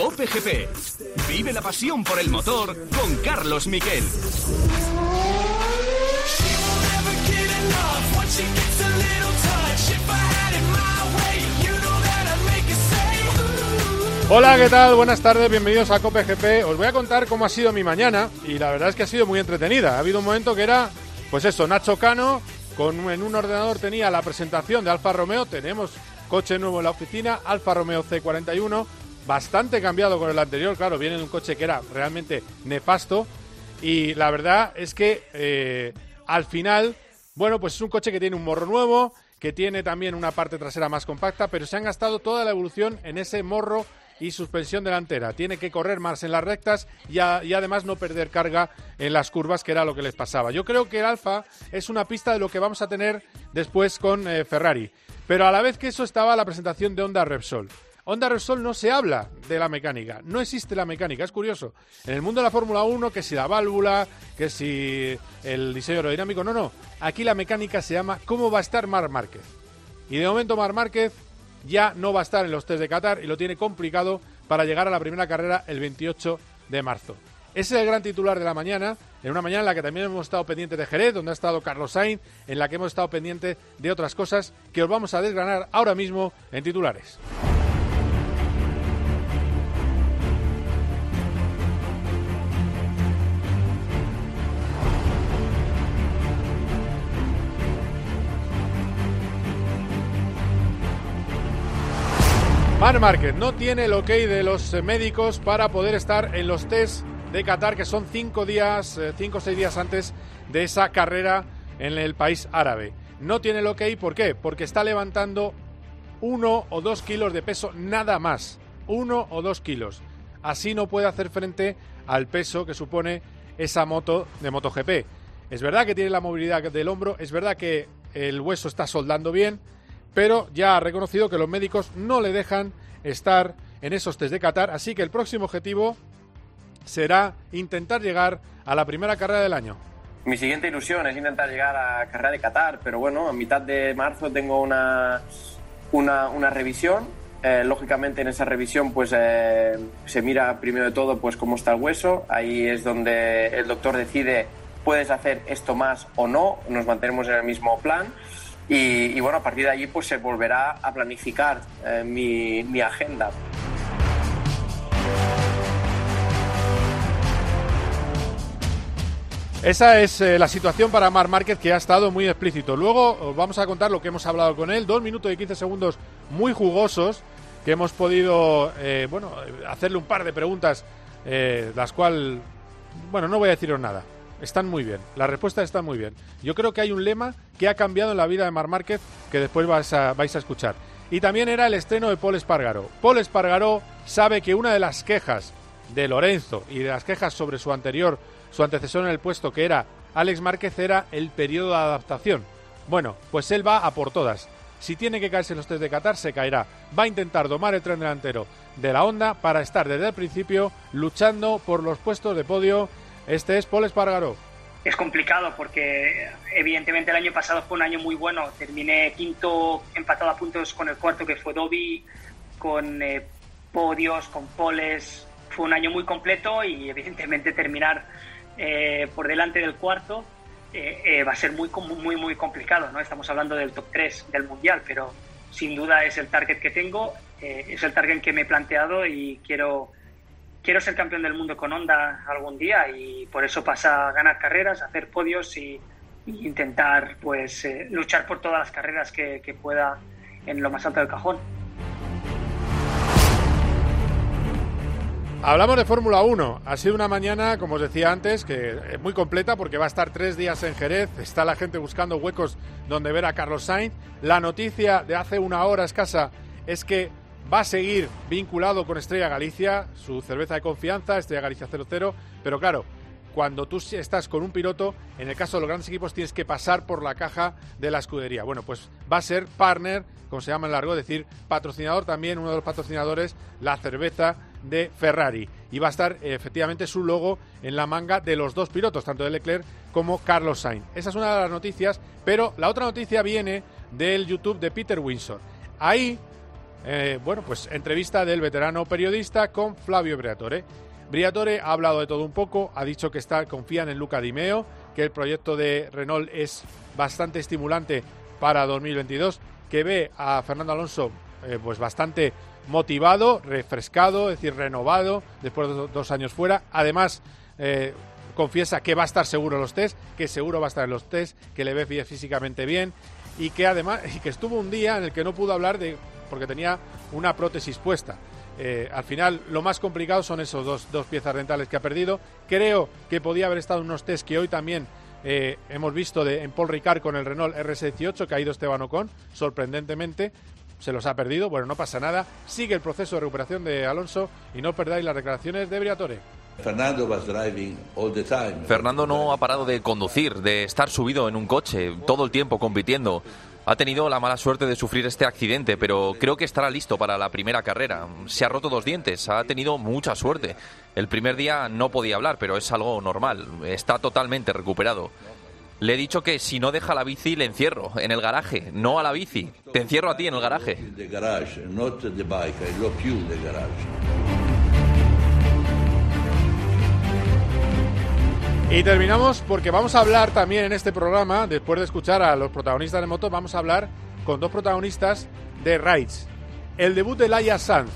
Cope GP. Vive la pasión por el motor con Carlos Miquel. Hola, ¿qué tal? Buenas tardes, bienvenidos a Cope GP. Os voy a contar cómo ha sido mi mañana y la verdad es que ha sido muy entretenida. Ha habido un momento que era, pues eso, Nacho Cano, con, en un ordenador tenía la presentación de Alfa Romeo, tenemos coche nuevo en la oficina, Alfa Romeo C41, bastante cambiado con el anterior, claro, viene de un coche que era realmente nefasto y la verdad es que eh, al final, bueno, pues es un coche que tiene un morro nuevo, que tiene también una parte trasera más compacta, pero se han gastado toda la evolución en ese morro y suspensión delantera. Tiene que correr más en las rectas y, además no perder carga en las curvas, que era lo que les pasaba. Yo creo que el Alfa es una pista de lo que vamos a tener después con eh, Ferrari. Pero a la vez que eso estaba la presentación de Honda Repsol. Honda Repsol no se habla de la mecánica, no existe la mecánica, es curioso. En el mundo de la Fórmula 1, que si la válvula, que si el diseño aerodinámico, no, no. Aquí la mecánica se llama cómo va a estar Mar Márquez. Y de momento Mar Márquez ya no va a estar en los test de Qatar y lo tiene complicado para llegar a la primera carrera el 28 de marzo. Ese es el gran titular de la mañana, en una mañana en la que también hemos estado pendientes de Jerez, donde ha estado Carlos Sainz, en la que hemos estado pendientes de otras cosas que os vamos a desgranar ahora mismo en titulares. No tiene el ok de los médicos para poder estar en los test de Qatar, que son cinco días, eh, cinco o seis días antes de esa carrera en el país árabe. No tiene el ok, ¿por qué? Porque está levantando uno o dos kilos de peso, nada más. Uno o dos kilos. Así no puede hacer frente al peso que supone esa moto de MotoGP. Es verdad que tiene la movilidad del hombro, es verdad que el hueso está soldando bien, pero ya ha reconocido que los médicos no le dejan estar en esos test de Qatar, así que el próximo objetivo será intentar llegar a la primera carrera del año. Mi siguiente ilusión es intentar llegar a carrera de Qatar, pero bueno, a mitad de marzo tengo una, una, revisión. Eh, lógicamente en esa revisión pues eh, se mira primero de todo pues cómo está el hueso. Ahí es donde el doctor decide puedes hacer esto más o no, nos mantenemos en el mismo plan. Y, bueno, a partir de allí pues se volverá a planificar eh, mi, agenda. Esa es eh, la situación para Mar Márquez que ha estado muy explícito. Luego vamos a contar lo que hemos hablado con él. Dos minutos y quince segundos muy jugosos que hemos podido eh, bueno, hacerle un par de preguntas, las cuales, bueno, no voy a deciros nada. Están muy bien. La respuesta está muy bien. Yo creo que hay un lema que ha cambiado en la vida de Mar Márquez que después vais a, vais a escuchar. Y también era el estreno de Paul Espargaró. Paul Espargaró sabe que una de las quejas de Lorenzo y de las quejas sobre su anterior, su antecesor en el puesto, que era Alex Márquez, era el periodo de adaptación. Bueno, pues él va a por todas. Si tiene que caerse en los test de Qatar, se caerá. Va a intentar domar el tren delantero de la Honda para estar desde el principio luchando por los puestos de podio este es Paul Espargaró. Es complicado porque evidentemente el año pasado fue un año muy bueno. Terminé quinto empatado a puntos con el cuarto que fue Dobby, con eh, podios, con poles. Fue un año muy completo y evidentemente terminar eh, por delante del cuarto eh, va a ser muy, muy, muy complicado. ¿no? Estamos hablando del top 3 del Mundial, pero sin duda es el target que tengo, es el target que me he planteado y quiero quiero ser campeón del mundo con Honda algún día y por eso pasa a ganar carreras, hacer podios y, intentar pues eh, luchar por todas las carreras que, pueda en lo más alto del cajón. Hablamos de Fórmula 1. Ha sido una mañana, como os decía antes, que es muy completa porque va a estar tres días en Jerez. Está la gente buscando huecos donde ver a Carlos Sainz. La noticia de hace una hora escasa es que va a seguir vinculado con Estrella Galicia, su cerveza de confianza, Estrella Galicia 00, pero claro, cuando tú estás con un piloto, en el caso de los grandes equipos tienes que pasar por la caja de la escudería. Bueno, pues va a ser partner, como se llama en largo, es decir, patrocinador también, uno de los patrocinadores, la cerveza de Ferrari. Y va a estar efectivamente su logo en la manga de los dos pilotos, tanto de Leclerc como Carlos Sainz. Esa es una de las noticias, pero la otra noticia viene del YouTube de Peter Windsor. Ahí eh, bueno, pues entrevista del veterano periodista con Flavio Briatore. Briatore ha hablado de todo un poco, ha dicho que está, confían en Luca Di Meo, que el proyecto de Renault es bastante estimulante para 2022, que ve a Fernando Alonso eh, pues bastante motivado, refrescado, es decir, renovado después de dos años fuera. Además, eh, confiesa que va a estar seguro en los test, que seguro va a estar en los test, que le ve físicamente bien y que además y que estuvo un día en el que no pudo hablar de porque tenía una prótesis puesta. Eh, al final, lo más complicado son esos dos, dos piezas dentales que ha perdido. Creo que podía haber estado en unos test que hoy también eh, hemos visto de, en Paul Ricard con el Renault RS18, que ha ido Esteban Ocon, sorprendentemente. Se los ha perdido, bueno, no pasa nada. Sigue el proceso de recuperación de Alonso y no perdáis las declaraciones de Briatore. Fernando no ha parado de conducir, de estar subido en un coche todo el tiempo compitiendo. Ha tenido la mala suerte de sufrir este accidente, pero creo que estará listo para la primera carrera. Se ha roto dos dientes, ha tenido mucha suerte. El primer día no podía hablar, pero es algo normal. Está totalmente recuperado. Le he dicho que si no deja la bici le encierro en el garaje, no a la bici. Te encierro a ti en el garaje. Y terminamos porque vamos a hablar también en este programa, después de escuchar a los protagonistas de moto, vamos a hablar con dos protagonistas de Rides. El debut de Laia Sanz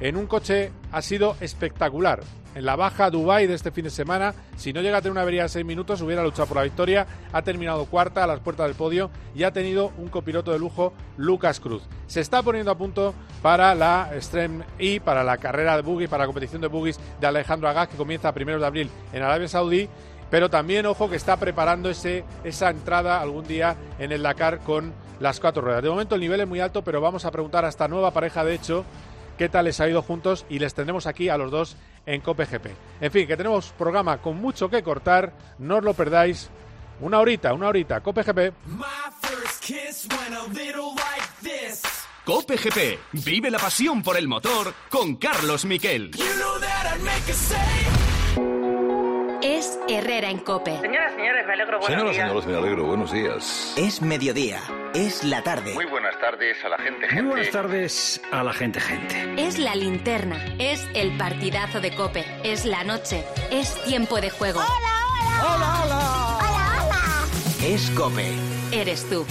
en un coche ha sido espectacular. En la baja Dubai de este fin de semana, si no llega a tener una avería de seis minutos, hubiera luchado por la victoria. Ha terminado cuarta a las puertas del podio y ha tenido un copiloto de lujo, Lucas Cruz. Se está poniendo a punto para la Extreme E, para la carrera de buggy, para la competición de buggies de Alejandro Agaz, que comienza a primeros de abril en Arabia Saudí pero también ojo que está preparando ese, esa entrada algún día en el Dakar con las cuatro ruedas. De momento el nivel es muy alto, pero vamos a preguntar a esta nueva pareja de hecho qué tal les ha ido juntos y les tendremos aquí a los dos en COPGP. En fin, que tenemos programa con mucho que cortar, no os lo perdáis. Una horita, una horita, COPGP. COPGP, vive la pasión por el motor con Carlos Miquel. Es Herrera en Cope. Señoras, señores, me alegro. Buenos Señoras, días. señores, me alegro. Buenos días. Es mediodía, es la tarde. Muy buenas tardes a la gente, gente. Muy buenas tardes a la gente, gente. Es la linterna. Es el partidazo de Cope. Es la noche. Es tiempo de juego. ¡Hola, hola! ¡Hola, hola! ¡Hola, hola! Es Cope. Eres tú.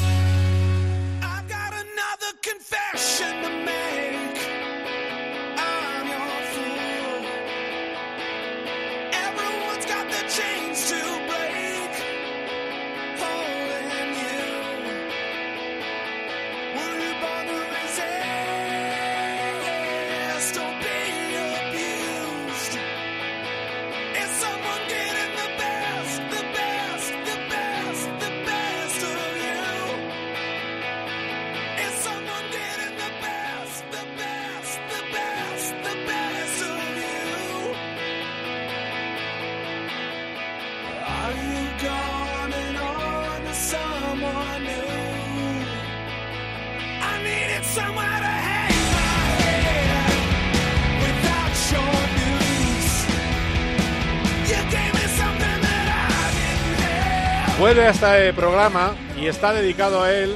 Vuelve a este programa y está dedicado a él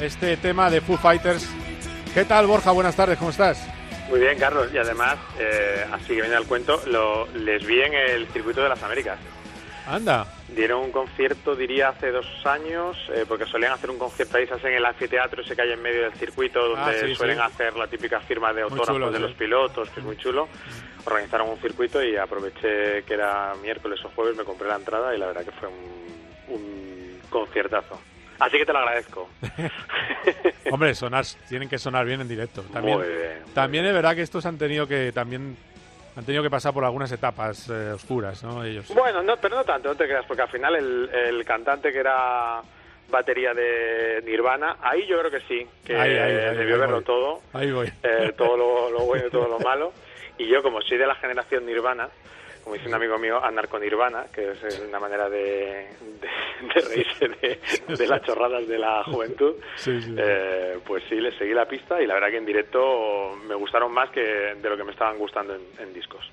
este tema de Foo Fighters. ¿Qué tal, Borja? Buenas tardes, ¿cómo estás? Muy bien, Carlos. Y además, eh, así que viene al cuento, lo, les vi en el Circuito de las Américas. Anda. Dieron un concierto, diría, hace dos años, eh, porque solían hacer un concierto ahí, se hace en el anfiteatro ese que hay en medio del circuito, donde Ah, sí, suelen sí. hacer la típica firma de autógrafos de sí. los pilotos, que es muy chulo. Organizaron un circuito y aproveché que era miércoles o jueves, me compré la entrada y la verdad que fue un, un conciertazo. Así que te lo agradezco. Hombre, sonar, tienen que sonar bien en directo. También, Muy bien, muy también es verdad que estos han tenido que también han tenido que pasar por algunas etapas eh, oscuras, ¿no? Ellos. Bueno, no, pero no tanto, no te creas, porque al final el, el cantante que era batería de Nirvana, ahí yo creo que sí, que Ahí, ahí, ahí, debió verlo todo, Ahí voy. eh, todo lo, lo bueno y todo lo malo. Y yo, como soy de la generación Nirvana, como dice un amigo mío, andar con Nirvana, que es una manera de, de, de reírse de, de las chorradas de la juventud, Sí, sí. eh, pues sí, les seguí la pista y la verdad que en directo me gustaron más que de lo que me estaban gustando en, en discos.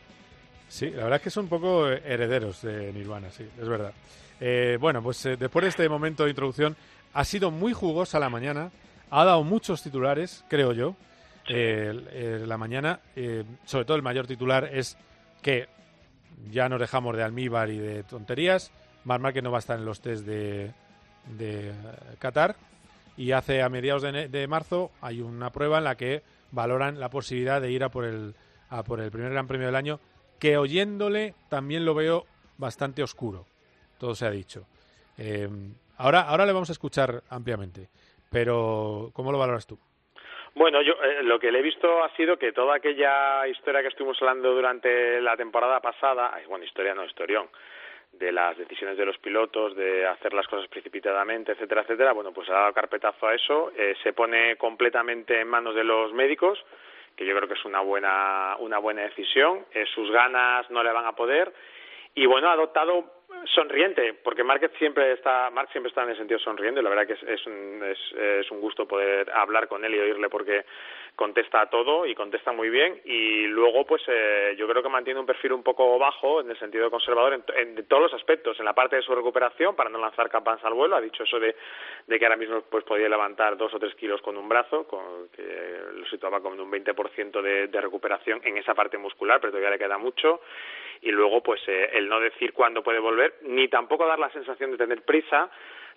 Sí, la verdad es que son un poco herederos de Nirvana, sí, es verdad. Eh, bueno, pues eh, después de este momento de introducción, ha sido muy jugosa la mañana, ha dado muchos titulares, creo yo. la mañana. Sobre todo el mayor titular es que ya nos dejamos de almíbar y de tonterías. Mar que no va a estar en los test de, de Qatar. Y hace a mediados de, marzo hay una prueba en la que valoran la posibilidad de ir a por el a por el primer Gran Premio del año que oyéndole también lo veo bastante oscuro. Todo se ha dicho. Eh, ahora ahora le vamos a escuchar ampliamente pero cómo lo valoras tú bueno, yo eh, lo que le he visto ha sido que toda aquella historia que estuvimos hablando durante la temporada pasada, bueno, historia no, historión, de las decisiones de los pilotos, de hacer las cosas precipitadamente, etcétera, etcétera, bueno, pues ha dado carpetazo a eso, eh, se pone completamente en manos de los médicos, que yo creo que es una buena, una buena decisión, eh, sus ganas no le van a poder, y bueno, ha adoptado sonriente, porque Mark siempre está, Mark siempre está en el sentido sonriente, la verdad que es, es, un, es, es un gusto poder hablar con él y oírle porque contesta a todo y contesta muy bien. Y luego pues eh, yo creo que mantiene un perfil un poco bajo en el sentido conservador en, en, todos los aspectos. En la parte de su recuperación para no lanzar campanas al vuelo ha dicho eso de, que ahora mismo pues podía levantar dos o tres kilos con un brazo con, que lo situaba como en un 20% de, de recuperación en esa parte muscular pero todavía le queda mucho. Y luego pues eh, el no decir cuándo puede volver ni tampoco dar la sensación de tener prisa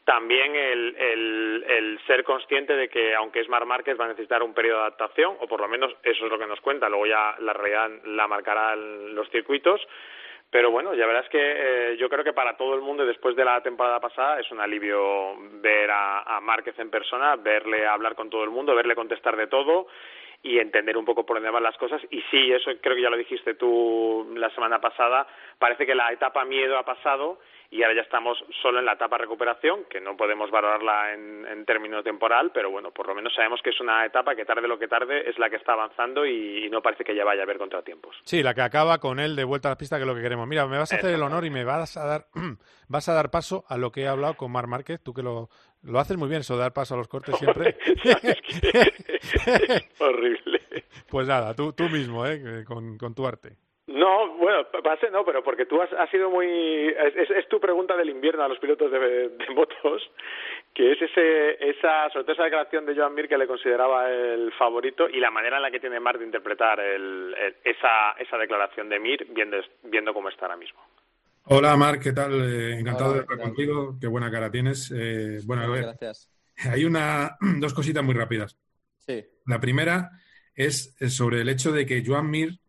también el, el, el, ser consciente de que aunque es Mar Márquez va a necesitar un periodo de adaptación o por lo menos eso es lo que nos cuenta luego ya la realidad la marcarán los circuitos pero bueno, ya verás que eh, yo creo que para todo el mundo después de la temporada pasada es un alivio ver a, a Márquez en persona, verle hablar con todo el mundo, verle contestar de todo y entender un poco por dónde van las cosas. Y sí, eso creo que ya lo dijiste tú la semana pasada, parece que la etapa miedo ha pasado y ahora ya estamos solo en la etapa recuperación, que no podemos valorarla en, en términos temporal, pero bueno, por lo menos sabemos que es una etapa que tarde lo que tarde es la que está avanzando y, y no parece que ya vaya a haber contratiempos. Sí, la que acaba con él de vuelta a la pista, que es lo que queremos. Mira, me vas a hacer el honor y me vas a dar vas a dar paso a lo que he hablado con Mar Márquez, tú que lo, lo haces muy bien, eso dar paso a los cortes siempre. Horrible. Pues nada, tú, tú mismo, ¿eh? con, con tu arte. No, bueno, pase no, pero porque tú has, has sido muy... Es, es, tu pregunta del invierno a los pilotos de, de motos, que es ese, esa, sobre todo esa declaración de Joan Mir que le consideraba el favorito y la manera en la que tiene Mark de interpretar el, el, esa, esa declaración de Mir viendo, viendo cómo está ahora mismo. Hola, Marc, ¿qué tal? Eh, encantado Hola, de estar contigo. Qué buena cara tienes. Eh, bueno, a ver, Gracias. hay una, dos cositas muy rápidas. Sí. La primera es sobre el hecho de que Joan Mir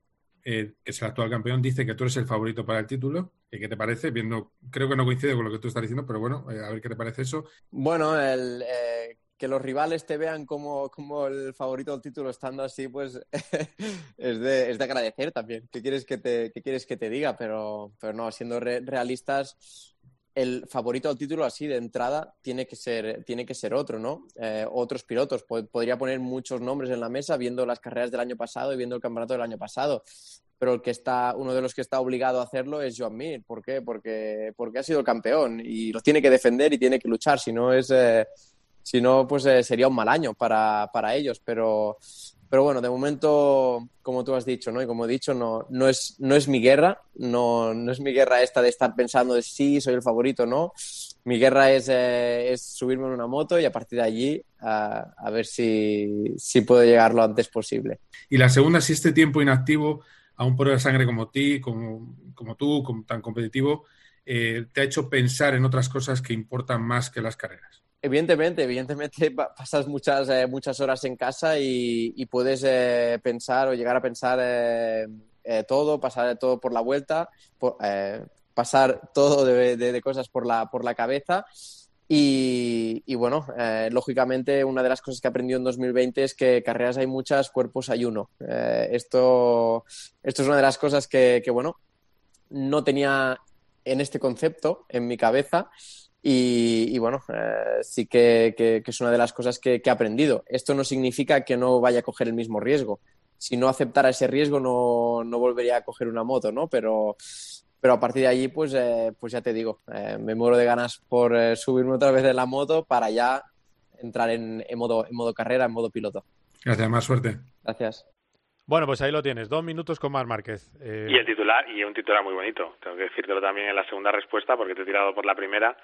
eh, que es el actual campeón, dice que tú eres el favorito para el título. ¿Qué te parece? Viendo, creo que no coincide con lo que tú estás diciendo, pero bueno, eh, a ver qué te parece eso. Bueno, el, eh, que los rivales te vean como, como, el favorito del título estando así, pues es, de, es, de, agradecer también. ¿Qué quieres que te, qué quieres que te diga? Pero, pero no, siendo re, realistas, el favorito al título así de entrada tiene que ser, tiene que ser otro, ¿no? Eh, otros pilotos. podría poner muchos nombres en la mesa viendo las carreras del año pasado y viendo el campeonato del año pasado. Pero el que está, uno de los que está obligado a hacerlo es Joan Mir. ¿Por qué? Porque, porque ha sido el campeón y lo tiene que defender y tiene que luchar. Si no es, eh, pues eh, sería un mal año para, para ellos. Pero, pero bueno, de momento, como tú has dicho, ¿no? Y como he dicho, no, no, es, no es mi guerra, no, no es mi guerra esta de estar pensando de sí, soy el favorito, no. Mi guerra es, eh, es subirme en una moto y a partir de allí a, ver si, si puedo llegar lo antes posible. Y la segunda, si este tiempo inactivo a un puro de sangre como ti, como, como tú, como tan competitivo, eh, te ha hecho pensar en otras cosas que importan más que las carreras. Evidentemente, evidentemente pasas muchas, eh, muchas horas en casa y, y puedes eh, pensar o llegar a pensar eh, eh todo, pasar todo por la vuelta, por, eh, pasar todo de, de, de, cosas por la, por la cabeza. Y, y bueno, eh, lógicamente una de las cosas que aprendí en 2020 es que carreras hay muchas, cuerpos hay uno. esto, esto es una de las cosas que, que, bueno, no tenía en este concepto en mi cabeza y, y bueno, eh, sí que, que, que, es una de las cosas que, que, he aprendido. Esto no significa que no vaya a coger el mismo riesgo. Si no aceptara ese riesgo, no, no volvería a coger una moto, ¿no? Pero, pero a partir de allí, pues, eh, pues ya te digo, eh, me muero de ganas por eh, subirme otra vez de la moto para ya entrar en, en, modo, en modo carrera, en modo piloto. Gracias, más suerte. Gracias. Bueno, pues ahí lo tienes, dos minutos con Mar Márquez. Eh... Y el titular, y un titular muy bonito, tengo que decírtelo también en la segunda respuesta porque te he tirado por la primera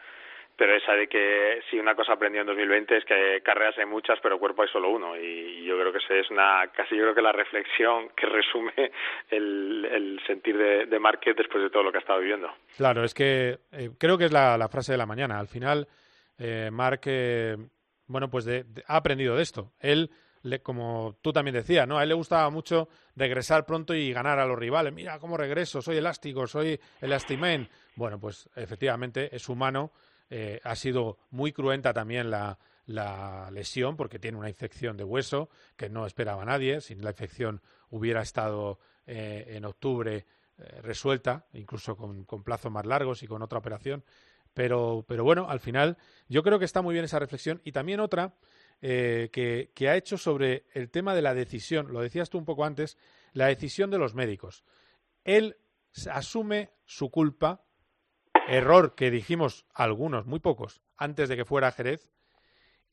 pero esa de que si una cosa aprendió en 2020 es que carreras hay muchas, pero cuerpo hay solo uno. Y yo creo que esa es una, casi yo creo que la reflexión que resume el, sentir de, de después de todo lo que ha estado viviendo. Claro, es que eh, creo que es la, frase de la mañana. Al final, eh, eh, bueno, pues ha aprendido de esto. Él, le, como tú también decías, ¿no? A él le gustaba mucho regresar pronto y ganar a los rivales. Mira cómo regreso, soy elástico, soy elastimen. Bueno, pues efectivamente es humano eh, ha sido muy cruenta también la, lesión porque tiene una infección de hueso que no esperaba nadie. Si la infección hubiera estado eh, en octubre eh, resuelta, incluso con, plazos más largos y con otra operación. Pero, pero, bueno, al final yo creo que está muy bien esa reflexión. Y también otra que, que ha hecho sobre el tema de la decisión, lo decías tú un poco antes, la decisión de los médicos. Él asume su culpa Error que dijimos algunos, muy pocos, antes de que fuera Jerez.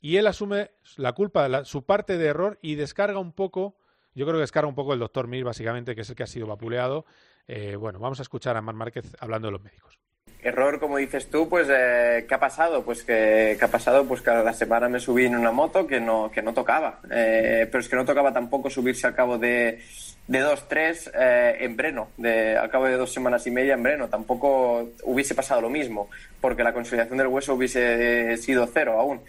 Y él asume la culpa, su parte de error y descarga un poco, yo creo que descarga un poco el doctor Mir, básicamente, que es el que ha sido vapuleado. Eh, bueno, vamos a escuchar a Mar Márquez hablando de los médicos. Error, como dices tú, pues eh, ¿qué ha pasado? Pues que, ha pasado, pues que la semana me subí en una moto que no, que no tocaba. Eh, pero es que no tocaba tampoco subirse al cabo de, de dos, tres eh, en Breno, de, al cabo de dos semanas y media en Breno. Tampoco hubiese pasado lo mismo, porque la consolidación del hueso hubiese sido cero aún.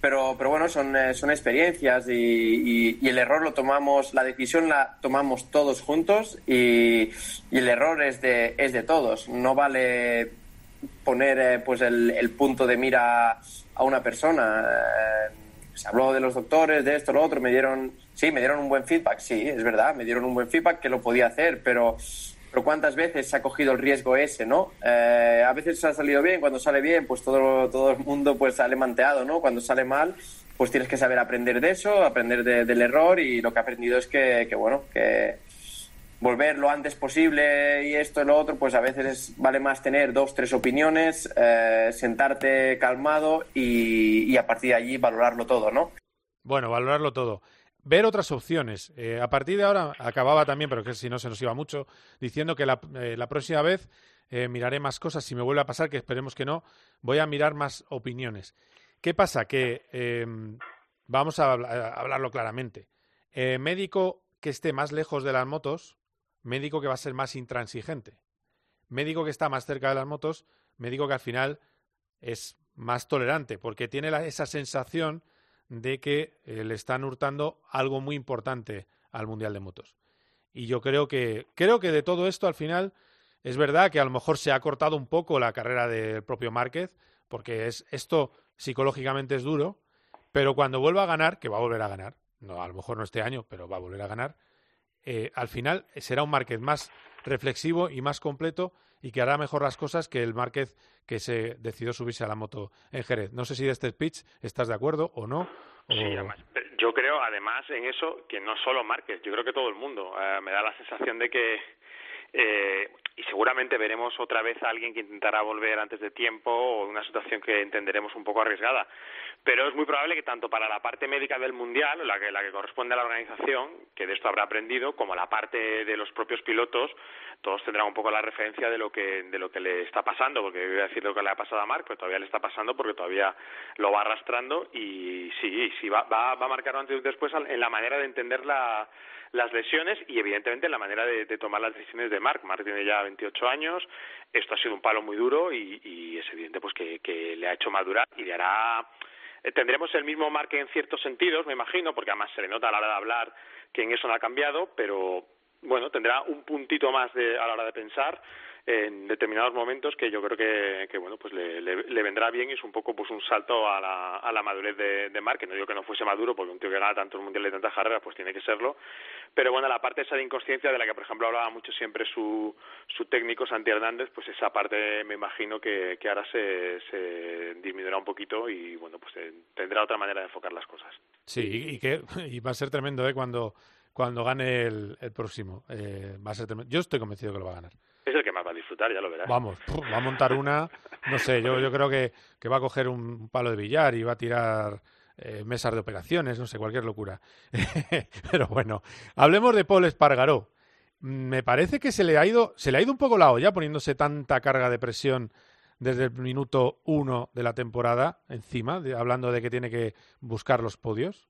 Pero, pero bueno, son, son experiencias y, y, el error lo tomamos, la decisión la tomamos todos juntos y, y el error es de, es de todos. No vale poner eh, pues el, punto de mira a una persona. Eh, se habló de los doctores, de esto, lo otro, me dieron, sí, me dieron un buen feedback, sí, es verdad, me dieron un buen feedback que lo podía hacer, pero, pero ¿cuántas veces se ha cogido el riesgo ese, no? Eh, a veces ha salido bien, cuando sale bien, pues todo, todo el mundo pues sale manteado, ¿no? Cuando sale mal, pues tienes que saber aprender de eso, aprender del error y lo que he aprendido es que bueno, que volver lo antes posible y esto y lo otro, pues a veces vale más tener dos, tres opiniones, eh, sentarte calmado y, a partir de allí valorarlo todo, ¿no? Bueno, valorarlo todo. Ver otras opciones. Eh, a partir de ahora, acababa también, pero que si no se nos iba mucho, diciendo que la, eh, próxima vez miraré más cosas. Si me vuelve a pasar, que esperemos que no, voy a mirar más opiniones. ¿Qué pasa? Que em, vamos a hablarlo claramente. médico que esté más lejos de las motos, médico que va a ser más intransigente. Médico que está más cerca de las motos, médico que al final es más tolerante, porque tiene esa sensación de que eh, le están hurtando algo muy importante al Mundial de Motos. Y yo creo que, creo que de todo esto al final es verdad que a lo mejor se ha cortado un poco la carrera del propio Márquez, porque es, esto psicológicamente es duro, pero cuando vuelva a ganar, que va a volver a ganar, no, a lo mejor no este año, pero va a volver a ganar, eh, al final será un Márquez más reflexivo y más completo y que hará mejor las cosas que el Márquez que se decidió subirse a la moto en Jerez. No sé si de este speech estás de acuerdo o no. Sí, yo creo además en eso que no solo Márquez, yo creo que todo el mundo. Eh, me da la sensación de que eh, y seguramente veremos otra vez a alguien que intentará volver antes de tiempo o una situación que entenderemos un poco arriesgada. Pero es muy probable que tanto para la parte médica del Mundial, la que, la que corresponde a la organización, que de esto habrá aprendido, como la parte de los propios pilotos, todos tendrán un poco la referencia de lo que, de lo que le está pasando, porque voy a decir lo que le ha pasado a Marc, pero todavía le está pasando porque todavía lo va arrastrando y sí, sí va, va, va a marcar antes y después en la manera de entender la las lesiones y evidentemente la manera de, tomar las decisiones de Marc. Marc tiene ya 28 años, esto ha sido un palo muy duro y, es evidente pues que, le ha hecho madurar y le hará eh, tendremos el mismo Marc en ciertos sentidos, me imagino, porque además se le nota a la hora de hablar que en eso no ha cambiado, pero bueno, tendrá un puntito más de, a la hora de pensar en determinados momentos que yo creo que, bueno pues le, vendrá bien y es un poco pues un salto a la, a la madurez de, de que no digo que no fuese maduro porque un tío que gana tanto el mundial de tantas carreras pues tiene que serlo. Pero bueno la parte esa de inconsciencia de la que por ejemplo hablaba mucho siempre su, su técnico Santi Hernández pues esa parte me imagino que, que ahora se, se disminuirá un poquito y bueno pues eh, tendrá otra manera de enfocar las cosas. Sí y y va a ser tremendo eh cuando cuando gane el, el próximo eh, va a ser yo estoy convencido que lo va a ganar es el que más va a disfrutar, ya lo verás. Vamos, va a montar una, no sé, yo, yo creo que, que va a coger un palo de billar y va a tirar eh, mesas de operaciones, no sé, cualquier locura. Pero bueno, hablemos de Paul Espargaró. Me parece que se le ha ido, se le ha ido un poco la olla poniéndose tanta carga de presión desde el minuto uno de la temporada encima, hablando de que tiene que buscar los podios?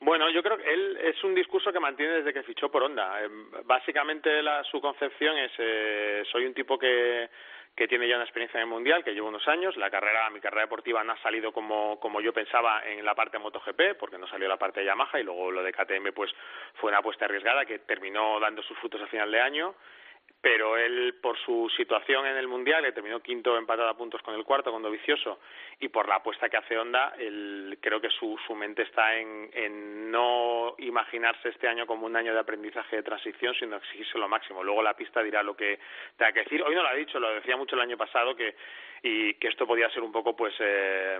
Bueno, yo creo que él es un discurso que mantiene desde que fichó por Honda. Eh, básicamente la, su concepción es eh, soy un tipo que que tiene ya una experiencia en el mundial, que llevo unos años. La carrera, mi carrera deportiva no ha salido como, como yo pensaba en la parte MotoGP, porque no salió la parte de Yamaha y luego lo de KTM pues fue una apuesta arriesgada que terminó dando sus frutos a final de año pero él por su situación en el mundial que terminó quinto empatado a puntos con el cuarto con Dovicioso y por la apuesta que hace Honda él, creo que su, su mente está en, en no imaginarse este año como un año de aprendizaje de transición sino exigirse lo máximo. Luego la pista dirá lo que tenga que decir. Hoy no lo ha dicho lo decía mucho el año pasado que y que esto podía ser un poco pues eh,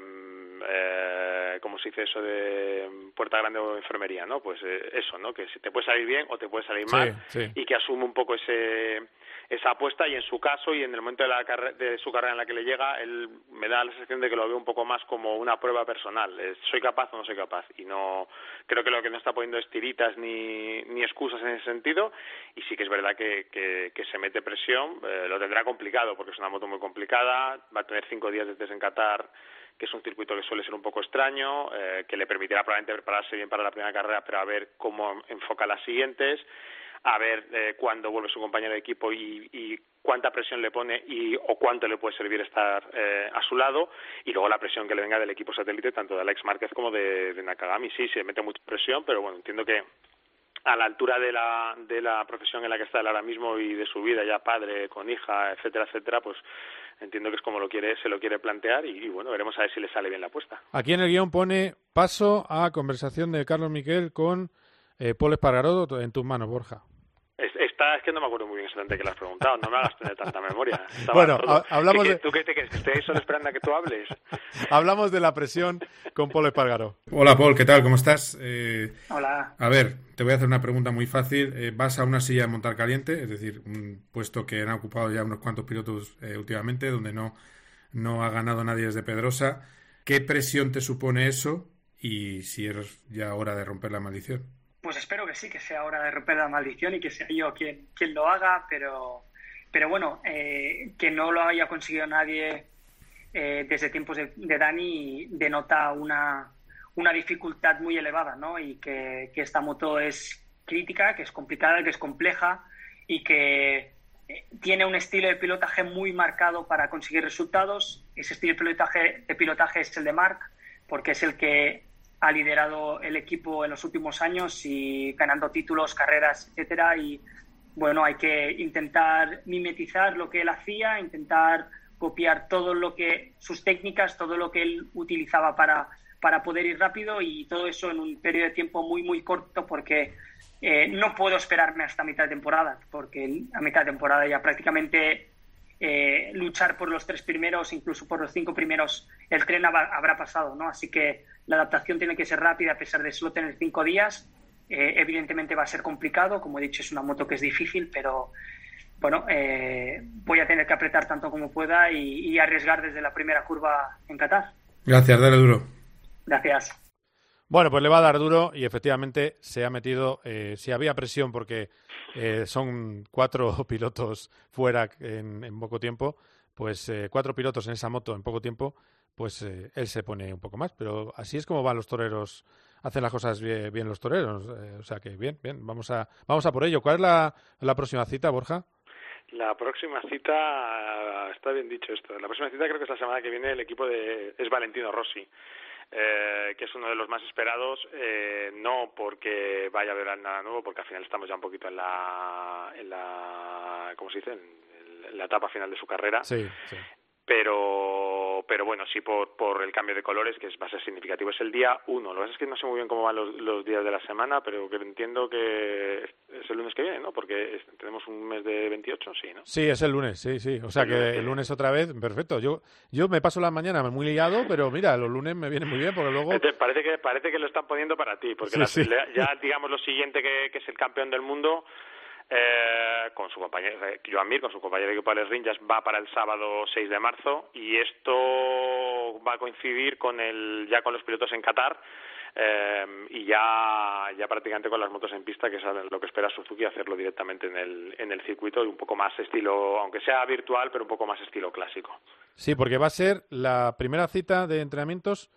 eh, como se dice eso de puerta grande o enfermería no pues eh, eso no que te puede salir bien o te puede salir mal y que asume un poco ese esa apuesta y en su caso y en el momento de, la de su carrera en la que le llega él me da la sensación de que lo ve un poco más como una prueba personal. Soy capaz o no soy capaz y no creo que lo que no está poniendo es tiritas ni, ni excusas en ese sentido y sí que es verdad que, que, que se mete presión eh, lo tendrá complicado porque es una moto muy complicada va a tener cinco días desde en Qatar que es un circuito que suele ser un poco extraño, eh, que le permitirá probablemente prepararse bien para la primera carrera, pero a ver cómo enfoca las siguientes a ver eh, cuándo vuelve su compañero de equipo y, y, cuánta presión le pone y o cuánto le puede servir estar eh, a su lado y luego la presión que le venga del equipo satélite tanto de Alex Márquez como de, de Nakagami. Sí se mete mucha presión pero bueno entiendo que a la altura de la, de la profesión en la que está él ahora mismo y de su vida ya padre con hija etcétera etcétera pues entiendo que es como lo quiere se lo quiere plantear y, bueno veremos a ver si le sale bien la apuesta aquí en el guion pone paso a conversación de Carlos Miquel con eh, Paul en tus manos, Borja. Es que no me acuerdo muy bien exactamente que le has preguntado, no me hagas tener tanta memoria. bueno, hablamos ¿Qué, de... ¿Tú qué te crees? ¿Estoy solo esperando a que tú hables? hablamos de la presión con Paul Espargaró. Hola, Paul, ¿qué tal? ¿Cómo estás? Eh, Hola. A ver, te voy a hacer una pregunta muy fácil. Eh, vas a una silla de montar caliente, es decir, un puesto que han ocupado ya unos cuantos pilotos eh, últimamente, donde no, no ha ganado nadie desde Pedrosa. ¿Qué presión te supone eso? Y si es ya hora de romper la maldición. Pues espero que sí, que sea hora de romper la maldición y que sea yo quien, quien lo haga, pero, pero bueno, eh, que no lo haya conseguido nadie eh, desde tiempos de, de, Dani denota una, una dificultad muy elevada, ¿no? Y que, que, esta moto es crítica, que es complicada, que es compleja y que eh, tiene un estilo de pilotaje muy marcado para conseguir resultados. Ese estilo de pilotaje, de pilotaje es el de Mark, porque es el que ha liderado el equipo en los últimos años y ganando títulos, carreras, etcétera. Y bueno, hay que intentar mimetizar lo que él hacía, intentar copiar todo lo que sus técnicas, todo lo que él utilizaba para, para poder ir rápido y todo eso en un periodo de tiempo muy, muy corto porque eh, no puedo esperarme hasta mitad de temporada, porque a mitad de temporada ya prácticamente eh, luchar por los tres primeros, incluso por los cinco primeros, el tren habrá pasado, ¿no? Así que la adaptación tiene que ser rápida a pesar de solo tener cinco días. Eh, evidentemente va a ser complicado, como he dicho, es una moto que es difícil, pero bueno, eh, voy a tener que apretar tanto como pueda y, y, arriesgar desde la primera curva en Qatar. Gracias, dale duro. Gracias. Bueno, pues le va a dar duro y efectivamente se ha metido, eh, si había presión porque eh, son cuatro pilotos fuera en, en poco tiempo, pues eh, cuatro pilotos en esa moto en poco tiempo, pues eh, él se pone un poco más. Pero así es como van los toreros, hacen las cosas bien, bien los toreros. Eh, o sea que bien, bien, vamos a, vamos a por ello. ¿Cuál es la, la próxima cita, Borja? La próxima cita, está bien dicho esto, la próxima cita creo que es la semana que viene el equipo de, es Valentino Rossi. Eh, que es uno de los más esperados, eh, no porque vaya a haber nada nuevo, porque al final estamos ya un poquito en la, en la ¿cómo se dice? En, la etapa final de su carrera. Pero, pero bueno, sí por, por el cambio de colores, que es, va a ser significativo. Es el día 1. Lo que pasa es que no sé muy bien cómo van los, los días de la semana, pero que entiendo que es el lunes que viene, ¿no? Porque es, tenemos un mes de 28, sí, ¿no? Sí, es el lunes, sí, sí. O sea el que lunes el lunes otra vez, perfecto. Yo yo me paso la mañana muy liado, pero mira, los lunes me viene muy bien porque luego... Parece que, parece que lo están poniendo para ti, porque sí, la, sí. ya digamos lo siguiente que, que es el campeón del mundo eh, con su compañero, eh, Joan Mir, con su compañero de equipo Alex Rinjas, va para el sábado 6 de marzo y esto va a coincidir con el, ya con los pilotos en Qatar eh, y ya, ya prácticamente con las motos en pista, que es lo que espera Suzuki, hacerlo directamente en el, en el circuito y un poco más estilo, aunque sea virtual, pero un poco más estilo clásico. Sí, porque va a ser la primera cita de entrenamientos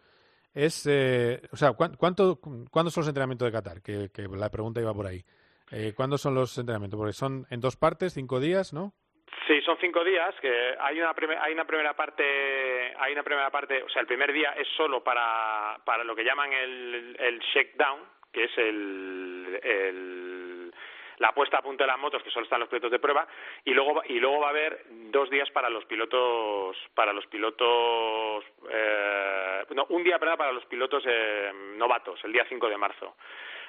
es, eh, o sea, ¿cuánto, ¿cuándo son los entrenamientos de Qatar? Que, la pregunta iba por ahí. Eh, ¿Cuándo son los entrenamientos? Porque son en dos partes, cinco días, ¿no? Sí, son cinco días. Que hay una hay una primera parte, hay una primera parte. O sea, el primer día es solo para para lo que llaman el el shakedown, que es el, la puesta a punto de las motos, que solo están los pilotos de prueba, y luego y luego va a haber dos días para los pilotos para los pilotos eh, no, un día para los pilotos eh, novatos, el día 5 de marzo.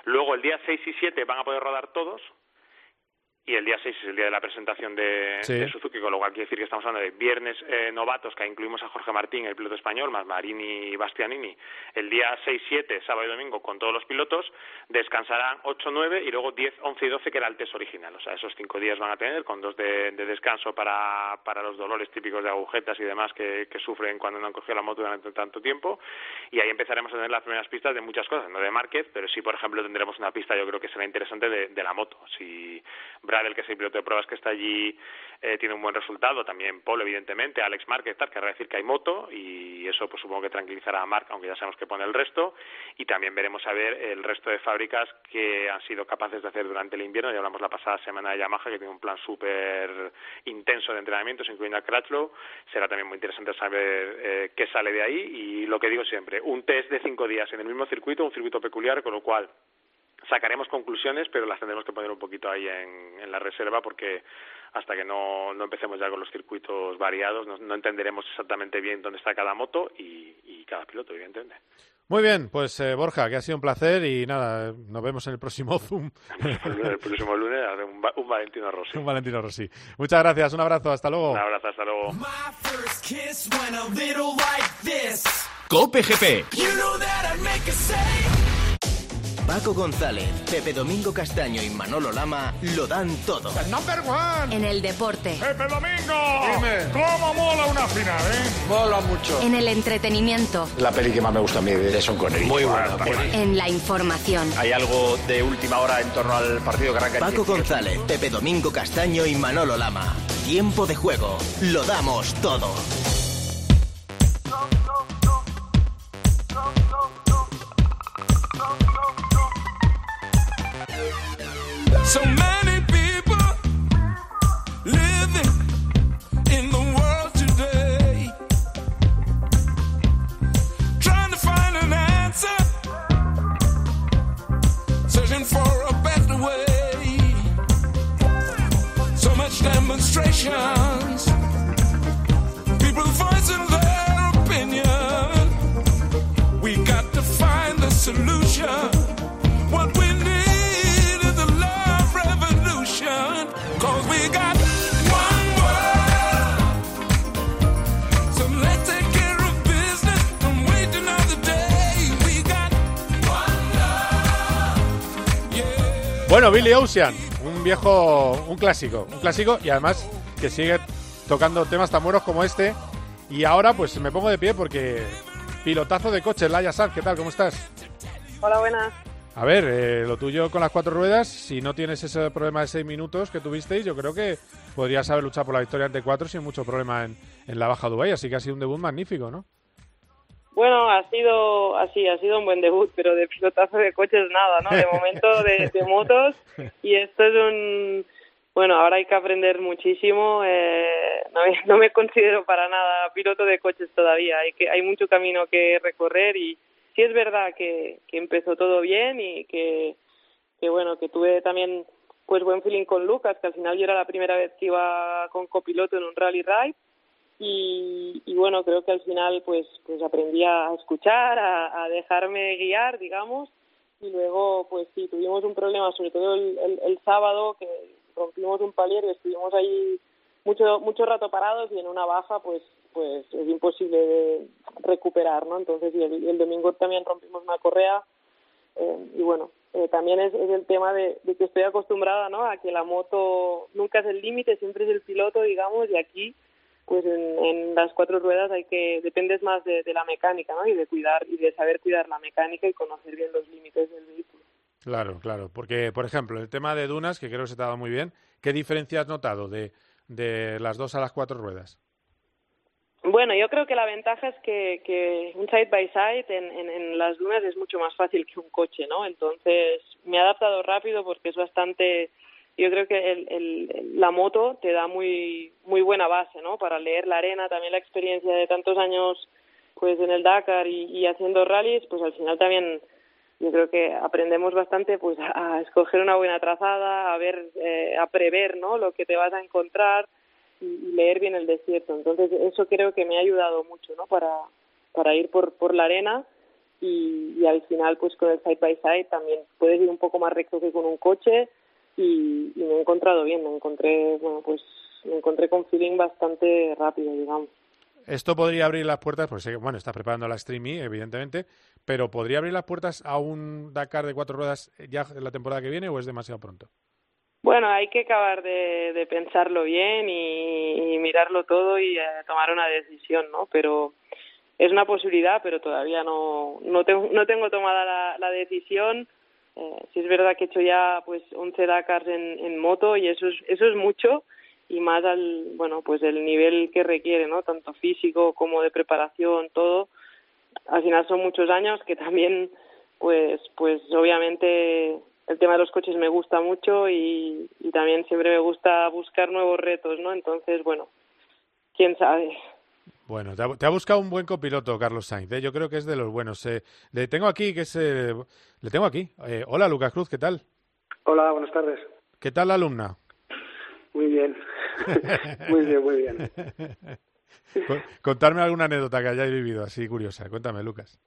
Luego el día 6 y 7 van a poder rodar todos, y el día 6 es el día de la presentación de, Suzuki, con lo cual quiere decir que estamos hablando de viernes eh, novatos, que incluimos a Jorge Martín, el piloto español, más Marini y Bastianini. El día 6, 7, sábado y domingo, con todos los pilotos, descansarán 8, 9 y luego 10, 11 y 12, que era el test original. O sea, esos cinco días van a tener, con dos de, descanso para, para los dolores típicos de agujetas y demás que, sufren cuando no han cogido la moto durante tanto tiempo. Y ahí empezaremos a tener las primeras pistas de muchas cosas, no de Márquez, pero sí, por ejemplo, tendremos una pista, yo creo que será interesante, de, de la moto. Si el que es el piloto de pruebas que está allí, eh, tiene un buen resultado. También Paul, evidentemente, Alex Marquez, tal, querrá decir que hay moto y eso pues supongo que tranquilizará a Marc, aunque ya sabemos que pone el resto. Y también veremos a ver el resto de fábricas que han sido capaces de hacer durante el invierno. Ya hablamos la pasada semana de Yamaha, que tiene un plan súper intenso de entrenamientos, incluyendo a Crutchlow. Será también muy interesante saber eh, qué sale de ahí. Y lo que digo siempre, un test de cinco días en el mismo circuito, un circuito peculiar, con lo cual sacaremos conclusiones, pero las tendremos que poner un poquito ahí en, la reserva porque hasta que no, no, empecemos ya con los circuitos variados no, entenderemos exactamente bien dónde está cada moto y, cada piloto, evidentemente. Muy bien, pues eh, Borja, que ha sido un placer y nada, nos vemos en el próximo Zoom. el próximo lunes un, un Valentino Rossi. Un Valentino Rossi. Muchas gracias, un abrazo, hasta luego. Un abrazo, hasta luego. Cope GP. Paco González, Pepe Domingo Castaño y Manolo Lama lo dan todo. En el deporte. Pepe Domingo. Dime. ¿Cómo mola una final, eh? Mola mucho. En el entretenimiento. La peli que más me gusta a mí de Son Connery. Muy buena. En la información. Hay algo de última hora en torno al partido que arranca. Paco González, Pepe Domingo Castaño y Manolo Lama. Tiempo de juego. Lo damos todo. So many people living Bueno, Billy Ocean, un viejo, un clásico, un clásico y además que sigue tocando temas tan buenos como este. Y ahora pues me pongo de pie porque pilotazo de coche, Laia Sar, ¿qué tal? ¿Cómo estás? Hola, buenas. A ver, eh, lo tuyo con las cuatro ruedas, si no tienes ese problema de seis minutos que tuvisteis, yo creo que podrías haber luchado por la victoria ante cuatro sin mucho problema en, en la Baja Dubai, así que ha sido un debut magnífico, ¿no? Bueno, ha sido así, ha sido un buen debut, pero de pilotazo de coches nada, ¿no? De momento de, motos y esto es un... Bueno, ahora hay que aprender muchísimo. Eh, no, me considero para nada piloto de coches todavía. Hay que hay mucho camino que recorrer y sí es verdad que, que empezó todo bien y que, que bueno que tuve también pues buen feeling con Lucas, que al final yo era la primera vez que iba con copiloto en un rally ride y, bueno, creo que al final pues, pues aprendí a escuchar, a, dejarme guiar, digamos, y luego pues sí, tuvimos un problema, sobre todo el, el, sábado, que rompimos un palier y estuvimos ahí mucho mucho rato parados y en una baja pues pues es imposible de recuperar, ¿no? Entonces, y el, domingo también rompimos una correa eh, y bueno, eh, también es, es, el tema de, de, que estoy acostumbrada, ¿no? A que la moto nunca es el límite, siempre es el piloto, digamos, y aquí pues en, las cuatro ruedas hay que dependes más de, la mecánica ¿no? y de cuidar y de saber cuidar la mecánica y conocer bien los límites del vehículo claro claro porque por ejemplo el tema de dunas que creo que se te ha dado muy bien qué diferencia has notado de, de las dos a las cuatro ruedas Bueno, yo creo que la ventaja es que, que un side by side en, en, en, las dunas es mucho más fácil que un coche, ¿no? Entonces me he adaptado rápido porque es bastante. Yo creo que el, la moto te da muy muy buena base, ¿no? Para leer la arena, también la experiencia de tantos años, pues en el Dakar y, haciendo rallies, pues al final también yo creo que aprendemos bastante, pues a, a escoger una buena trazada, a ver, eh, a prever, ¿no? Lo que te vas a encontrar y leer bien el desierto. Entonces eso creo que me ha ayudado mucho, ¿no? Para, para ir por, por la arena y, y al final pues con el side by side también puedes ir un poco más recto que con un coche y, y me he encontrado bien, me encontré, bueno pues me encontré con feeling bastante rápido, digamos. Esto podría abrir las puertas, pues bueno, está preparando la Streamy, evidentemente, pero ¿podría abrir las puertas a un Dakar de cuatro ruedas ya la temporada que viene o es demasiado pronto? Bueno, hay que acabar de, de pensarlo bien y, y, mirarlo todo y eh, tomar una decisión, ¿no? Pero es una posibilidad, pero todavía no, no, tengo, no tengo tomada la, la decisión. Eh, sí es verdad que he hecho ya pues 11 Dakars en, moto y eso es, eso es mucho y más al, bueno, pues el nivel que requiere, ¿no? Tanto físico como de preparación, todo. Al final son muchos años que también, pues, pues obviamente el tema de los coches me gusta mucho y, y también siempre me gusta buscar nuevos retos, ¿no? Entonces, bueno, quién sabe. Bueno, te ha, te ha, buscado un buen copiloto, Carlos Sainz. ¿eh? Yo creo que es de los buenos. Eh, le tengo aquí, que es, eh, le tengo aquí. Hola, Lucas Cruz, ¿qué tal? Hola, buenas tardes. ¿Qué tal la alumna? Muy bien, muy bien, muy bien. Contarme alguna anécdota que hayáis vivido así curiosa. Cuéntame, Lucas.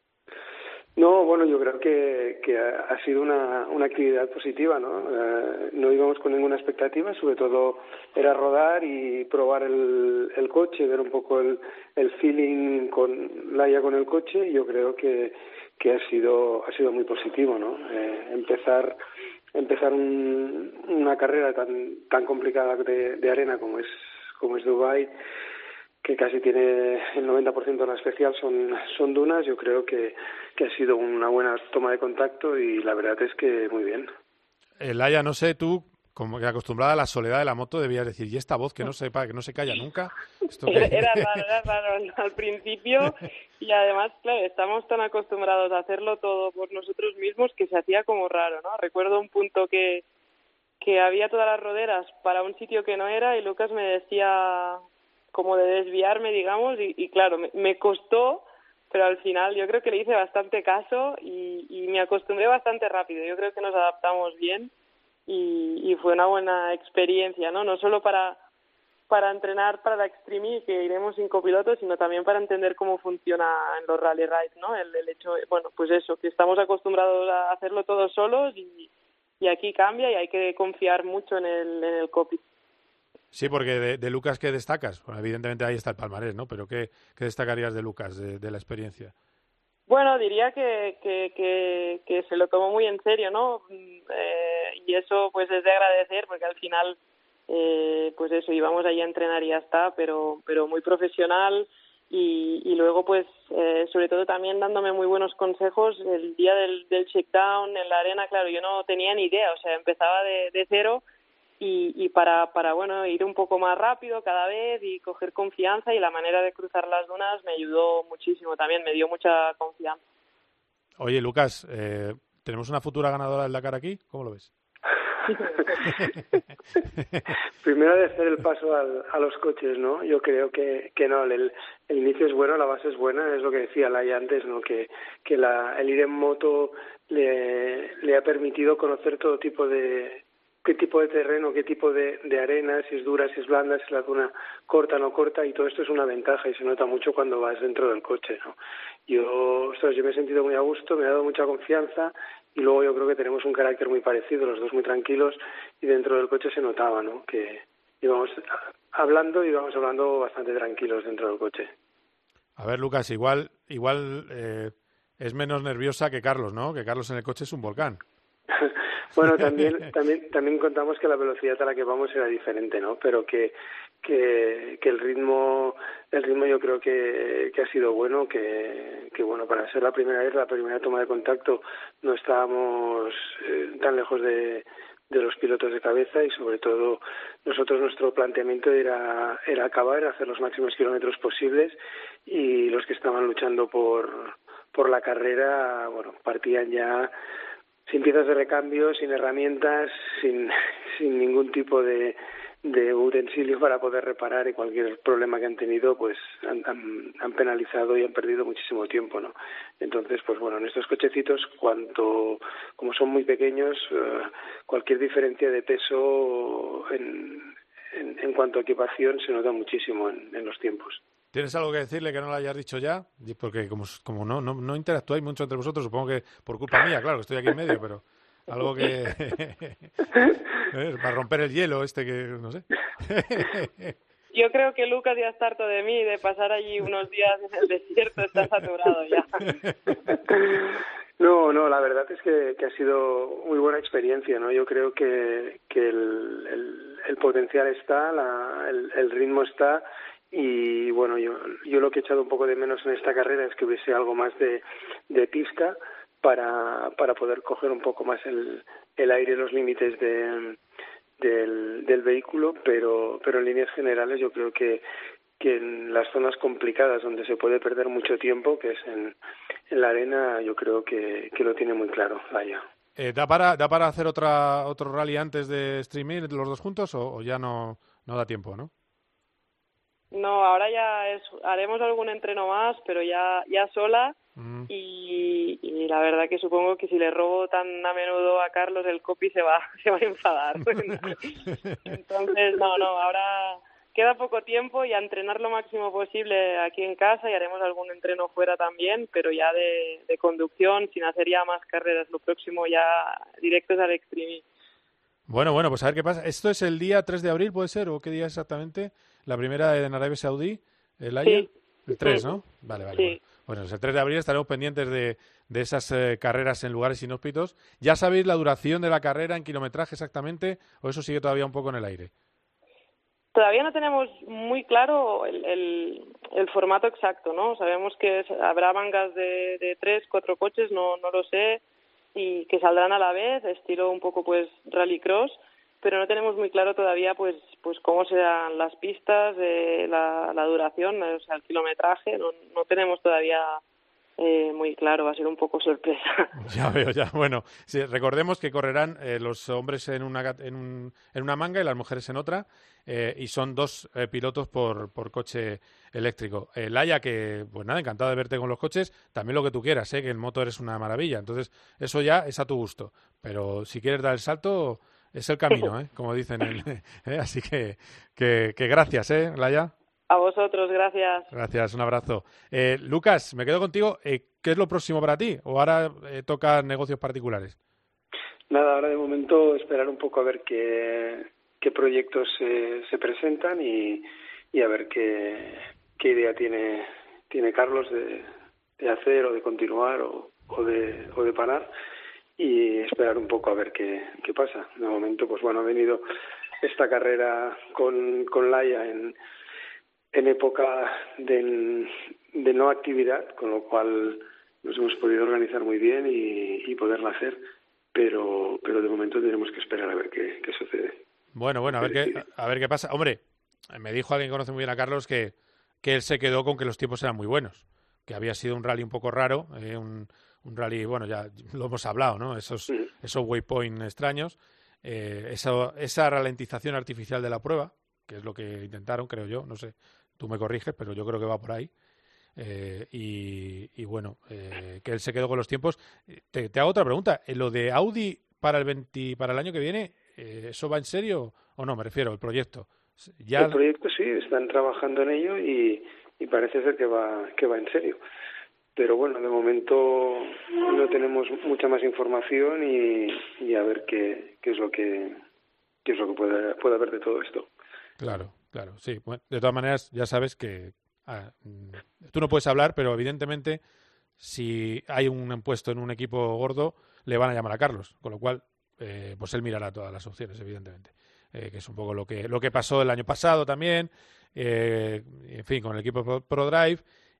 No, bueno, yo creo que, que ha sido una, una actividad positiva, ¿no? Eh, no íbamos con ninguna expectativa, sobre todo era rodar y probar el, el coche, ver un poco el, el feeling con Laia con el coche y yo creo que, que ha sido ha sido muy positivo, ¿no? Eh, empezar empezar un, una carrera tan tan complicada de, de arena como es como es Dubai que casi tiene el 90% de la especial son, son dunas, yo creo que, que ha sido una buena toma de contacto y la verdad es que muy bien. Elaya, no sé, tú, como que acostumbrada a la soledad de la moto, debías decir, ¿y esta voz que no sepa, que no se calla nunca? ¿Esto era, era raro, era raro al principio y además, claro, estamos tan acostumbrados a hacerlo todo por nosotros mismos que se hacía como raro, ¿no? Recuerdo un punto que, que había todas las roderas para un sitio que no era y Lucas me decía como de desviarme, digamos, y, y claro, me, costó, pero al final yo creo que le hice bastante caso y, y, me acostumbré bastante rápido. Yo creo que nos adaptamos bien y, y fue una buena experiencia, ¿no? No solo para para entrenar para la Extreme que iremos sin copiloto, sino también para entender cómo funciona en los rally rides, ¿no? El, el hecho, bueno, pues eso, que estamos acostumbrados a hacerlo todos solos y, y aquí cambia y hay que confiar mucho en el, en el copy. Sí, porque de, Lucas, ¿qué destacas? Bueno, evidentemente ahí está el palmarés, ¿no? Pero ¿qué, qué destacarías de Lucas, de, la experiencia? Bueno, diría que, que, que, se lo tomó muy en serio, ¿no? Eh, y eso pues es de agradecer porque al final, eh, pues eso, íbamos allí a entrenar y ya está, pero, pero muy profesional y, y luego pues eh, sobre todo también dándome muy buenos consejos el día del, del checkdown en la arena, claro, yo no tenía ni idea, o sea, empezaba de cero y, y para, para bueno ir un poco más rápido cada vez y coger confianza y la manera de cruzar las dunas me ayudó muchísimo también, me dio mucha confianza. Oye, Lucas, eh, ¿tenemos una futura ganadora del Dakar aquí? ¿Cómo lo ves? Primero de hacer el paso al, a los coches, ¿no? Yo creo que, que no, el, el inicio es bueno, la base es buena, es lo que decía Laia antes, ¿no? Que, que la, el ir en moto le, le ha permitido conocer todo tipo de, qué tipo de terreno, qué tipo de, de, arena, si es dura, si es blanda, si la duna corta o no corta, y todo esto es una ventaja y se nota mucho cuando vas dentro del coche. ¿no? Yo, ostras, yo me he sentido muy a gusto, me ha dado mucha confianza y luego yo creo que tenemos un carácter muy parecido, los dos muy tranquilos y dentro del coche se notaba ¿no? que íbamos hablando y íbamos hablando bastante tranquilos dentro del coche. A ver, Lucas, igual, igual eh, es menos nerviosa que Carlos, ¿no? Que Carlos en el coche es un volcán. Bueno, también, también, también contamos que la velocidad a la que vamos era diferente, ¿no? Pero que, que, que el ritmo, el ritmo yo creo que, que ha sido bueno, que, que bueno, para ser la primera vez, la primera toma de contacto, no estábamos eh, tan lejos de, de los pilotos de cabeza y sobre todo nosotros nuestro planteamiento era, era acabar, hacer los máximos kilómetros posibles y los que estaban luchando por, por la carrera, bueno, partían ya sin piezas de recambio, sin herramientas, sin, sin ningún tipo de, de utensilio para poder reparar y cualquier problema que han tenido pues han, han, penalizado y han perdido muchísimo tiempo no entonces pues bueno en estos cochecitos cuanto como son muy pequeños uh, cualquier diferencia de peso en, en, en, cuanto a equipación se nota muchísimo en, en, los tiempos ¿Tienes algo que decirle que no lo hayas dicho ya? Porque como, como no, no, no interactuáis mucho entre vosotros, supongo que por culpa mía, claro, que estoy aquí en medio, pero algo que para romper el hielo este que no sé. Yo creo que Lucas ya está harto de mí de pasar allí unos días en el desierto está saturado ya. No no la verdad es que, que ha sido muy buena experiencia no yo creo que que el, el, el potencial está la, el, el ritmo está y bueno yo yo lo que he echado un poco de menos en esta carrera es que hubiese algo más de de pista para, para poder coger un poco más el, el aire los límites de, del, del vehículo, pero, pero en líneas generales yo creo que, que en las zonas complicadas donde se puede perder mucho tiempo, que es en, en la arena, yo creo que, que lo tiene muy claro, vaya. Eh, ¿da, para, ¿Da para hacer otra, otro rally antes de streaming los dos juntos o, o ya no, no da tiempo, no? No, ahora ya es, haremos algún entreno más, pero ya, ya sola Mm. Y, y, la verdad que supongo que si le robo tan a menudo a Carlos el copy se va, se va a enfadar. Entonces, no, no, ahora queda poco tiempo y a entrenar lo máximo posible aquí en casa y haremos algún entreno fuera también, pero ya de, de conducción, sin hacer ya más carreras. Lo próximo ya directos al Extreme. Bueno, bueno, pues a ver qué pasa. ¿Esto es el día 3 de abril, puede ser? ¿O qué día exactamente? ¿La primera en Arabia Saudí? ¿El año? Sí. El 3, ¿no? Vale, vale. Sí. Bueno, pues el 3 de abril estaremos pendientes de, de esas eh, carreras en lugares inhóspitos. ¿Ya sabéis la duración de la carrera en kilometraje exactamente o eso sigue todavía un poco en el aire? Todavía no tenemos muy claro el, el, el formato exacto, ¿no? Sabemos que es, habrá mangas de, de tres, cuatro coches, no, no lo sé, y que saldrán a la vez, estilo un poco pues rallycross, pero no tenemos muy claro todavía pues pues cómo serán las pistas, eh, la, la duración, o sea, el kilometraje, no, no tenemos todavía eh, muy claro, va a ser un poco sorpresa. Ya veo, ya. Bueno, sí, recordemos que correrán eh, los hombres en una, en, un, en una manga y las mujeres en otra, eh, y son dos eh, pilotos por, por coche eléctrico. Laia, que pues nada, encantado de verte con los coches, también lo que tú quieras, ¿eh? que el motor es una maravilla. Entonces, eso ya es a tu gusto. Pero si quieres dar el salto, es el camino, ¿eh? como dicen. El, ¿eh? Así que, que, que gracias, ¿eh, Laia? A vosotros, gracias. Gracias, un abrazo. Eh, Lucas, me quedo contigo. Eh, ¿Qué es lo próximo para ti? ¿O ahora eh, toca negocios particulares? Nada, ahora de momento esperar un poco a ver qué, qué proyectos se, se presentan y, y a ver qué, qué idea tiene, tiene Carlos de, de hacer o de continuar o, o, de, o de parar y esperar un poco a ver qué, qué pasa. De momento, pues bueno, ha venido esta carrera con, con Laia en, en época de, de, no actividad, con lo cual nos hemos podido organizar muy bien y, y poderla hacer, pero, pero de momento tenemos que esperar a ver qué, qué sucede. Bueno, bueno, a ver, qué, a ver qué pasa. Hombre, me dijo alguien que conoce muy bien a Carlos que, que él se quedó con que los tiempos eran muy buenos, que había sido un rally un poco raro, eh, un, un rally, bueno, ya lo hemos hablado, ¿no? Esos, esos waypoint extraños, eh, esa, esa ralentización artificial de la prueba, que es lo que intentaron, creo yo, no sé, tú me corriges, pero yo creo que va por ahí. Eh, y, y, bueno, eh, que él se quedó con los tiempos. Te, te hago otra pregunta. ¿Lo de Audi para el 20, para el año que viene, eh, eso va en serio o no? Me refiero al proyecto. Ya... El proyecto sí, están trabajando en ello y, y parece ser que va, que va en serio pero bueno, de momento no tenemos mucha más información y, y a ver qué, qué es lo que qué es lo que puede, puede haber de todo esto. Claro, claro, sí. Bueno, de todas maneras, ya sabes que ah, tú no puedes hablar, pero evidentemente si hay un puesto en un equipo gordo, le van a llamar a Carlos, con lo cual, eh, pues él mirará todas las opciones, evidentemente. Eh, que es un poco lo que, lo que pasó el año pasado también, eh, en fin, con el equipo Pro, Pro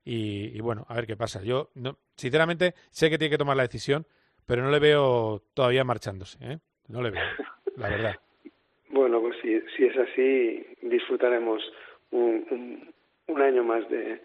y, y, bueno, a ver qué pasa. Yo, no, sinceramente, sé que tiene que tomar la decisión, pero no le veo todavía marchándose. ¿eh? No le veo. la verdad. Bueno, pues si, si es así, disfrutaremos un, un, año más de,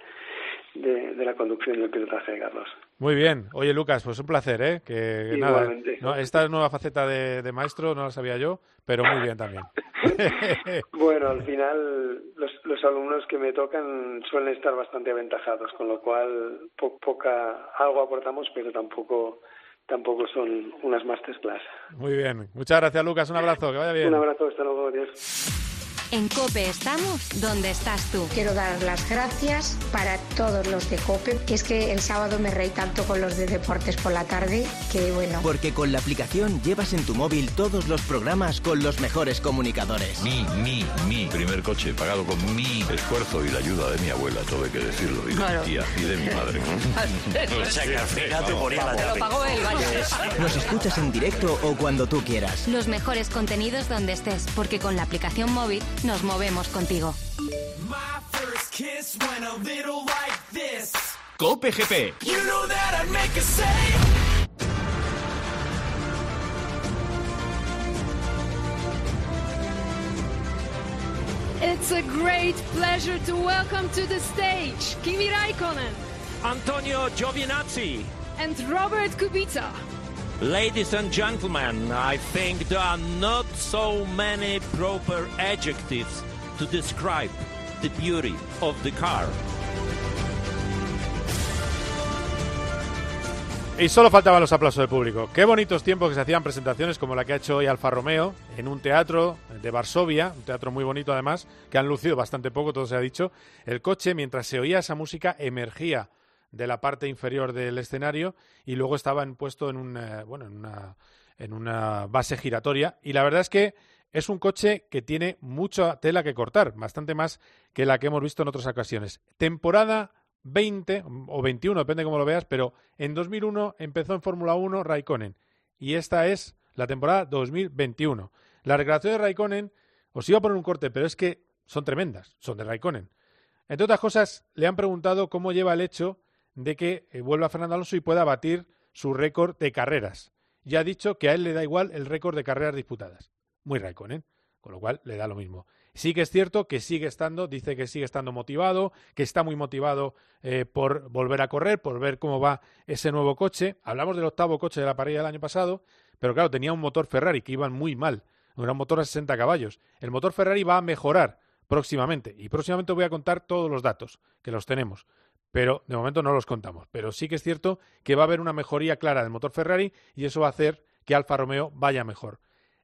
de, la conducción y el pilotaje de Carlos. Muy bien. Oye, Lucas, pues un placer, ¿eh? Que nada, no, esta nueva faceta de, de maestro no la sabía yo, pero muy bien también. Bueno, al final los, los alumnos que me tocan suelen estar bastante aventajados, con lo cual po- poca algo aportamos, pero tampoco tampoco son unas masterclass. Muy bien. Muchas gracias, Lucas. Un abrazo. Que vaya bien. Un abrazo, hasta luego, adiós. En Cope estamos donde estás tú. Quiero dar las gracias para todos los de COPE, que es que el sábado me reí tanto con los de deportes por la tarde, que bueno. Porque con la aplicación llevas en tu móvil todos los programas con los mejores comunicadores. Mi, mi, mi primer coche pagado con mi esfuerzo y la ayuda de mi abuela, todo hay que decirlo, y de Claro. mi tía y de mi madre. O sea, que al final te ponía la Te lo pagó él, vaya. Nos escuchas en directo o cuando tú quieras. Los mejores contenidos donde estés, porque con la aplicación móvil nos movemos contigo. Cope GP. It's a great pleasure to welcome to the stage Kimi Raikkonen Antonio Giovinazzi. and Robert Kubica. Ladies and gentlemen, I think there are not so many proper adjectives to describe the beauty of the car. Y solo faltaban los aplausos del público. Qué bonitos tiempos que se hacían presentaciones como la que ha hecho hoy Alfa Romeo en un teatro de Varsovia, un teatro muy bonito además, que han lucido bastante poco, todo se ha dicho. El coche, mientras se oía esa música, emergía de la parte inferior del escenario y luego estaba en- puesto en una, bueno, en una, en una base giratoria. Y la verdad es que es un coche que tiene mucha tela que cortar, bastante más que la que hemos visto en otras ocasiones. Temporada 20 o 21, depende cómo lo veas, pero en 2001 empezó en Fórmula 1 Raikkonen y esta es la temporada 2021. Las declaraciones de Raikkonen, os iba a poner un corte, pero es que son tremendas, son de Raikkonen. Entre otras cosas, le han preguntado cómo lleva el hecho de que eh, vuelva Fernando Alonso y pueda batir su récord de carreras. Ya ha dicho que a él le da igual el récord de carreras disputadas. Muy Raikkonen, con lo cual le da lo mismo. Sí que es cierto que sigue estando, dice que sigue estando motivado, que está muy motivado eh, por volver a correr, por ver cómo va ese nuevo coche. Hablamos del octavo coche de la parrilla del año pasado, pero claro, tenía un motor Ferrari que iban muy mal. Era un motor a 60 caballos. El motor Ferrari va a mejorar próximamente y próximamente voy a contar todos los datos, que los tenemos. Pero de momento no los contamos. Pero sí que es cierto que va a haber una mejoría clara del motor Ferrari y eso va a hacer que Alfa Romeo vaya mejor.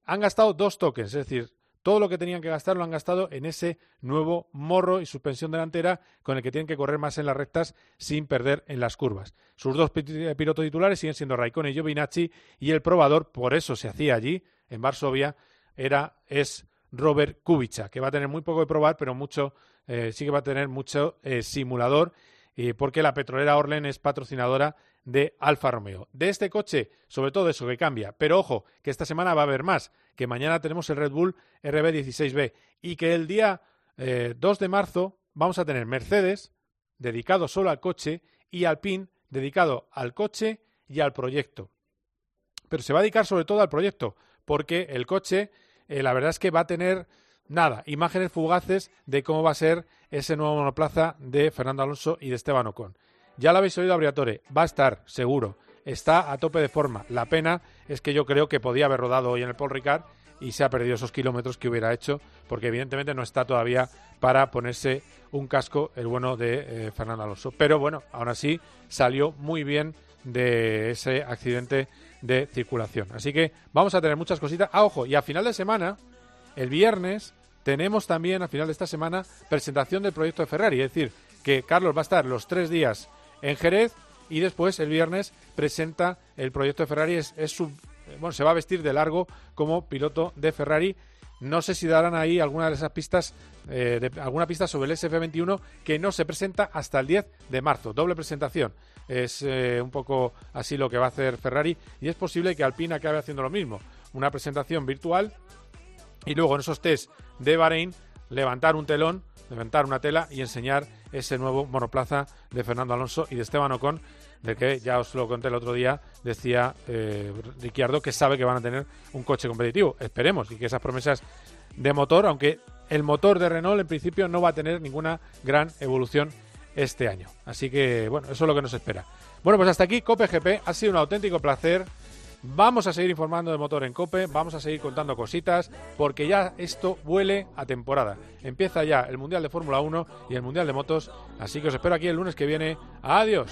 Han gastado dos tokens, es decir, todo lo que tenían que gastar lo han gastado en ese nuevo morro y suspensión delantera con el que tienen que correr más en las rectas sin perder en las curvas. Sus dos pi- pilotos titulares siguen siendo Raikkonen y Giovinazzi y el probador, por eso se hacía allí, en Varsovia, era, es Robert Kubica, que va a tener muy poco de probar, pero mucho, eh, sí que va a tener mucho eh, simulador, eh, porque la petrolera Orlen es patrocinadora de Alfa Romeo. De este coche, sobre todo eso que cambia, pero ojo, que esta semana va a haber más, que mañana tenemos el Red Bull RB16B y que el día eh, 2 de marzo vamos a tener Mercedes dedicado solo al coche y Alpine dedicado al coche y al proyecto. Pero se va a dedicar sobre todo al proyecto, porque el coche, eh, la verdad es que va a tener nada, imágenes fugaces de cómo va a ser ese nuevo monoplaza de Fernando Alonso y de Esteban Ocon. Ya lo habéis oído a Briatore, va a estar, seguro. Está a tope de forma. La pena es que yo creo que podía haber rodado hoy en el Paul Ricard y se ha perdido esos kilómetros que hubiera hecho, porque evidentemente no está todavía para ponerse un casco el bueno de eh, Fernando Alonso. Pero bueno, aún así salió muy bien de ese accidente de circulación. Así que vamos a tener muchas cositas. Ah, ojo, y a final de semana, el viernes, tenemos también a final de esta semana presentación del proyecto de Ferrari. Es decir, que Carlos va a estar los tres días en Jerez y después el viernes presenta el proyecto de Ferrari. Es, su, bueno, se va a vestir de largo como piloto de Ferrari. No sé si darán ahí alguna de esas pistas, eh, de, alguna pista sobre el SF21 que no se presenta hasta el 10 de marzo. Doble presentación. Es eh, un poco así lo que va a hacer Ferrari y es posible que Alpine acabe haciendo lo mismo. Una presentación virtual y luego en esos test de Bahrein levantar un telón, levantar una tela y enseñar ese nuevo monoplaza de Fernando Alonso y de Esteban Ocon, de que ya os lo conté el otro día, decía eh, Ricciardo que sabe que van a tener un coche competitivo. Esperemos y que esas promesas de motor, aunque el motor de Renault en principio no va a tener ninguna gran evolución este año. Así que, bueno, eso es lo que nos espera. Bueno, pues hasta aquí Cope GP. Ha sido un auténtico placer. Vamos a seguir informando de motor en Cope, vamos a seguir contando cositas, porque ya esto huele a temporada. Empieza ya el Mundial de Fórmula 1 y el Mundial de Motos, así que os espero aquí el lunes que viene. Adiós.